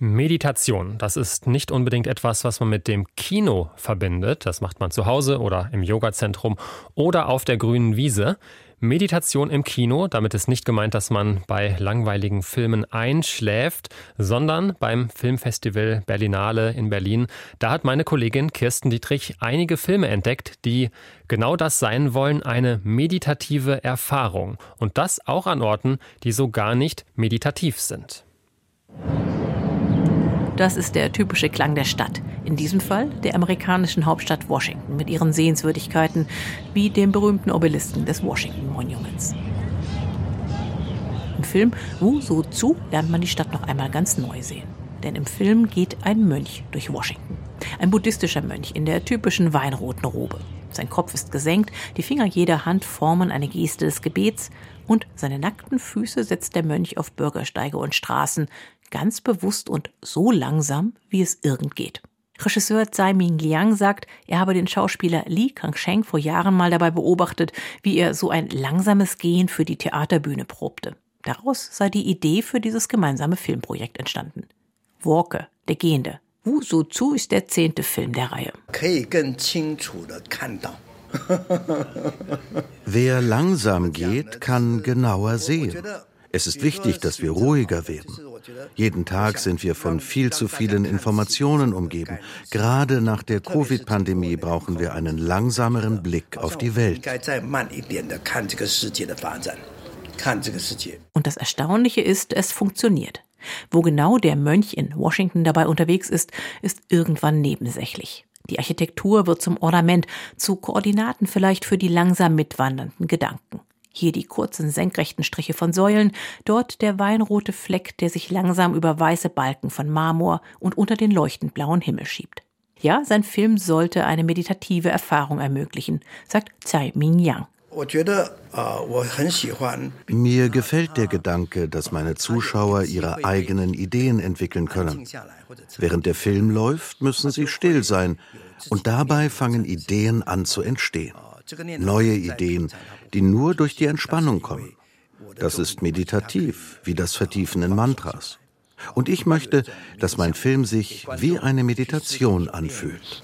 Meditation, das ist nicht unbedingt etwas, was man mit dem Kino verbindet. Das macht man zu Hause oder im Yogazentrum oder auf der grünen Wiese. Meditation im Kino, damit ist nicht gemeint, dass man bei langweiligen Filmen einschläft, sondern beim Filmfestival Berlinale in Berlin. Da hat meine Kollegin Kirsten Dietrich einige Filme entdeckt, die genau das sein wollen, eine meditative Erfahrung. Und das auch an Orten, die so gar nicht meditativ sind. Das ist der typische Klang der Stadt. In diesem Fall der amerikanischen Hauptstadt Washington mit ihren Sehenswürdigkeiten wie dem berühmten Obelisken des Washington Monuments. Im Film Wu So Zu lernt man die Stadt noch einmal ganz neu sehen. Denn im Film geht ein Mönch durch Washington. Ein buddhistischer Mönch in der typischen weinroten Robe. Sein Kopf ist gesenkt, die Finger jeder Hand formen eine Geste des Gebets und seine nackten Füße setzt der Mönch auf Bürgersteige und Straßen, ganz bewusst und so langsam, wie es irgend geht. Regisseur Tsai Ming Liang sagt, er habe den Schauspieler Li Kangsheng vor Jahren mal dabei beobachtet, wie er so ein langsames Gehen für die Theaterbühne probte. Daraus sei die Idee für dieses gemeinsame Filmprojekt entstanden. Walker, der Gehende. Wu So Zu ist der zehnte Film der Reihe. Wer langsam geht, kann genauer sehen. Es ist wichtig, dass wir ruhiger werden. Jeden Tag sind wir von viel zu vielen Informationen umgeben. Gerade nach der Covid-Pandemie brauchen wir einen langsameren Blick auf die Welt. Und das Erstaunliche ist, es funktioniert. Wo genau der Mönch in Washington dabei unterwegs ist, ist irgendwann nebensächlich. Die Architektur wird zum Ornament, zu Koordinaten vielleicht für die langsam mitwandernden Gedanken. Hier die kurzen senkrechten Striche von Säulen, dort der weinrote Fleck, der sich langsam über weiße Balken von Marmor und unter den leuchtend blauen Himmel schiebt. Ja, sein Film sollte eine meditative Erfahrung ermöglichen, sagt Tsai Ming-Yang. Mir gefällt der Gedanke, dass meine Zuschauer ihre eigenen Ideen entwickeln können. Während der Film läuft, müssen sie still sein und dabei fangen Ideen an zu entstehen. Neue Ideen, die nur durch die Entspannung kommen. Das ist meditativ, wie das Vertiefen in Mantras. Und ich möchte, dass mein Film sich wie eine Meditation anfühlt.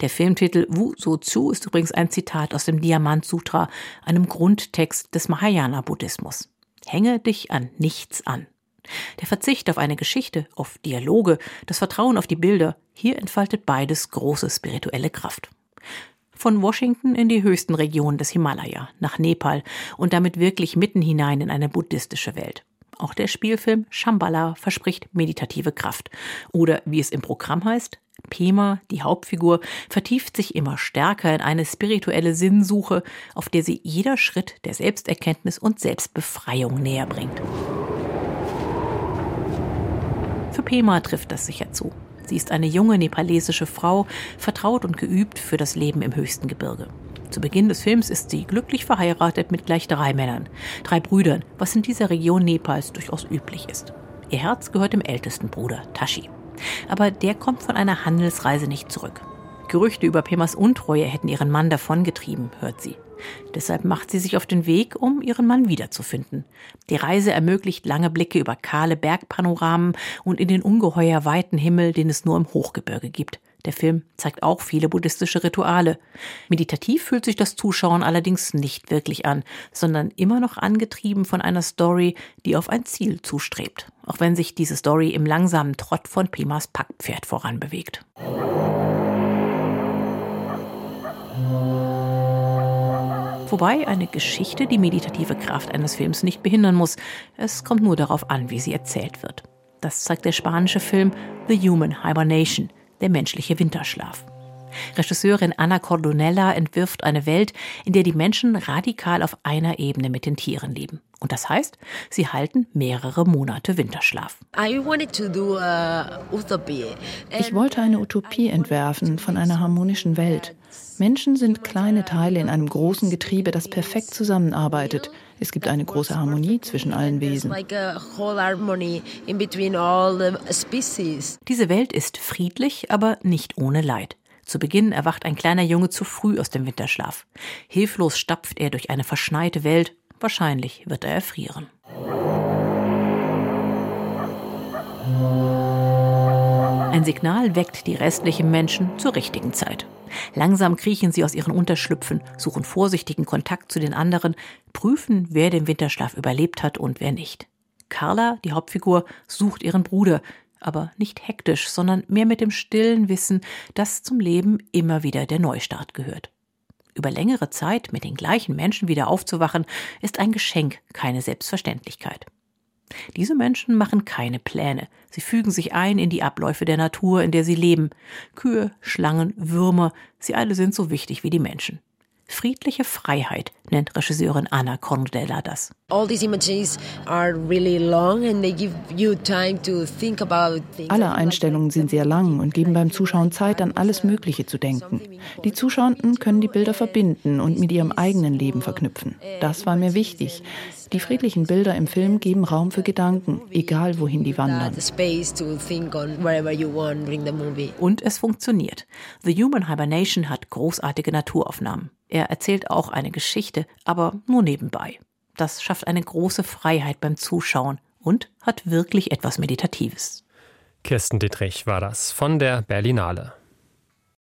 Der Filmtitel Wu So Zu ist übrigens ein Zitat aus dem Diamant Sutra, einem Grundtext des Mahayana-Buddhismus. Hänge dich an nichts an. Der Verzicht auf eine Geschichte, auf Dialoge, das Vertrauen auf die Bilder, hier entfaltet beides große spirituelle Kraft von Washington in die höchsten Regionen des Himalaya, nach Nepal und damit wirklich mitten hinein in eine buddhistische Welt. Auch der Spielfilm Shambhala verspricht meditative Kraft. Oder wie es im Programm heißt, Pema, die Hauptfigur, vertieft sich immer stärker in eine spirituelle Sinnsuche, auf der sie jeder Schritt der Selbsterkenntnis und Selbstbefreiung näher bringt. Für Pema trifft das sicher zu. Sie ist eine junge nepalesische Frau, vertraut und geübt für das Leben im höchsten Gebirge. Zu Beginn des Films ist sie glücklich verheiratet mit gleich drei Männern, drei Brüdern, was in dieser Region Nepals durchaus üblich ist. Ihr Herz gehört dem ältesten Bruder, Tashi. Aber der kommt von einer Handelsreise nicht zurück. Gerüchte über Pemas Untreue hätten ihren Mann davongetrieben, hört sie. Deshalb macht sie sich auf den Weg, um ihren Mann wiederzufinden. Die Reise ermöglicht lange Blicke über kahle Bergpanoramen und in den ungeheuer weiten Himmel, den es nur im Hochgebirge gibt. Der Film zeigt auch viele buddhistische Rituale. Meditativ fühlt sich das Zuschauen allerdings nicht wirklich an, sondern immer noch angetrieben von einer Story, die auf ein Ziel zustrebt, auch wenn sich diese Story im langsamen Trott von Pemas Packpferd voranbewegt. Wobei eine Geschichte die meditative Kraft eines Films nicht behindern muss. Es kommt nur darauf an, wie sie erzählt wird. Das zeigt der spanische Film The Human Hibernation, der menschliche Winterschlaf. Regisseurin Anna Cordonella entwirft eine Welt, in der die Menschen radikal auf einer Ebene mit den Tieren leben. Und das heißt, sie halten mehrere Monate Winterschlaf. Ich wollte eine Utopie entwerfen von einer harmonischen Welt. Menschen sind kleine Teile in einem großen Getriebe, das perfekt zusammenarbeitet. Es gibt eine große Harmonie zwischen allen Wesen. Diese Welt ist friedlich, aber nicht ohne Leid. Zu Beginn erwacht ein kleiner Junge zu früh aus dem Winterschlaf. Hilflos stapft er durch eine verschneite Welt wahrscheinlich wird er erfrieren. Ein Signal weckt die restlichen Menschen zur richtigen Zeit. Langsam kriechen sie aus ihren Unterschlüpfen, suchen vorsichtigen Kontakt zu den anderen, prüfen, wer den Winterschlaf überlebt hat und wer nicht. Carla, die Hauptfigur, sucht ihren Bruder, aber nicht hektisch, sondern mehr mit dem stillen Wissen, dass zum Leben immer wieder der Neustart gehört. Über längere Zeit mit den gleichen Menschen wieder aufzuwachen, ist ein Geschenk, keine Selbstverständlichkeit. Diese Menschen machen keine Pläne. Sie fügen sich ein in die Abläufe der Natur, in der sie leben. Kühe, Schlangen, Würmer, sie alle sind so wichtig wie die Menschen. Friedliche Freiheit nennt Regisseurin Anna Cornudella das. Alle Einstellungen sind sehr lang und geben beim Zuschauen Zeit, an alles Mögliche zu denken. Die Zuschauenden können die Bilder verbinden und mit ihrem eigenen Leben verknüpfen. Das war mir wichtig. Die friedlichen Bilder im Film geben Raum für Gedanken, egal wohin die wandern. Und es funktioniert. The Human Hibernation hat großartige Naturaufnahmen. Er erzählt auch eine Geschichte, aber nur nebenbei. Das schafft eine große Freiheit beim Zuschauen und hat wirklich etwas Meditatives. Kirsten Dittrich war das von der Berlinale.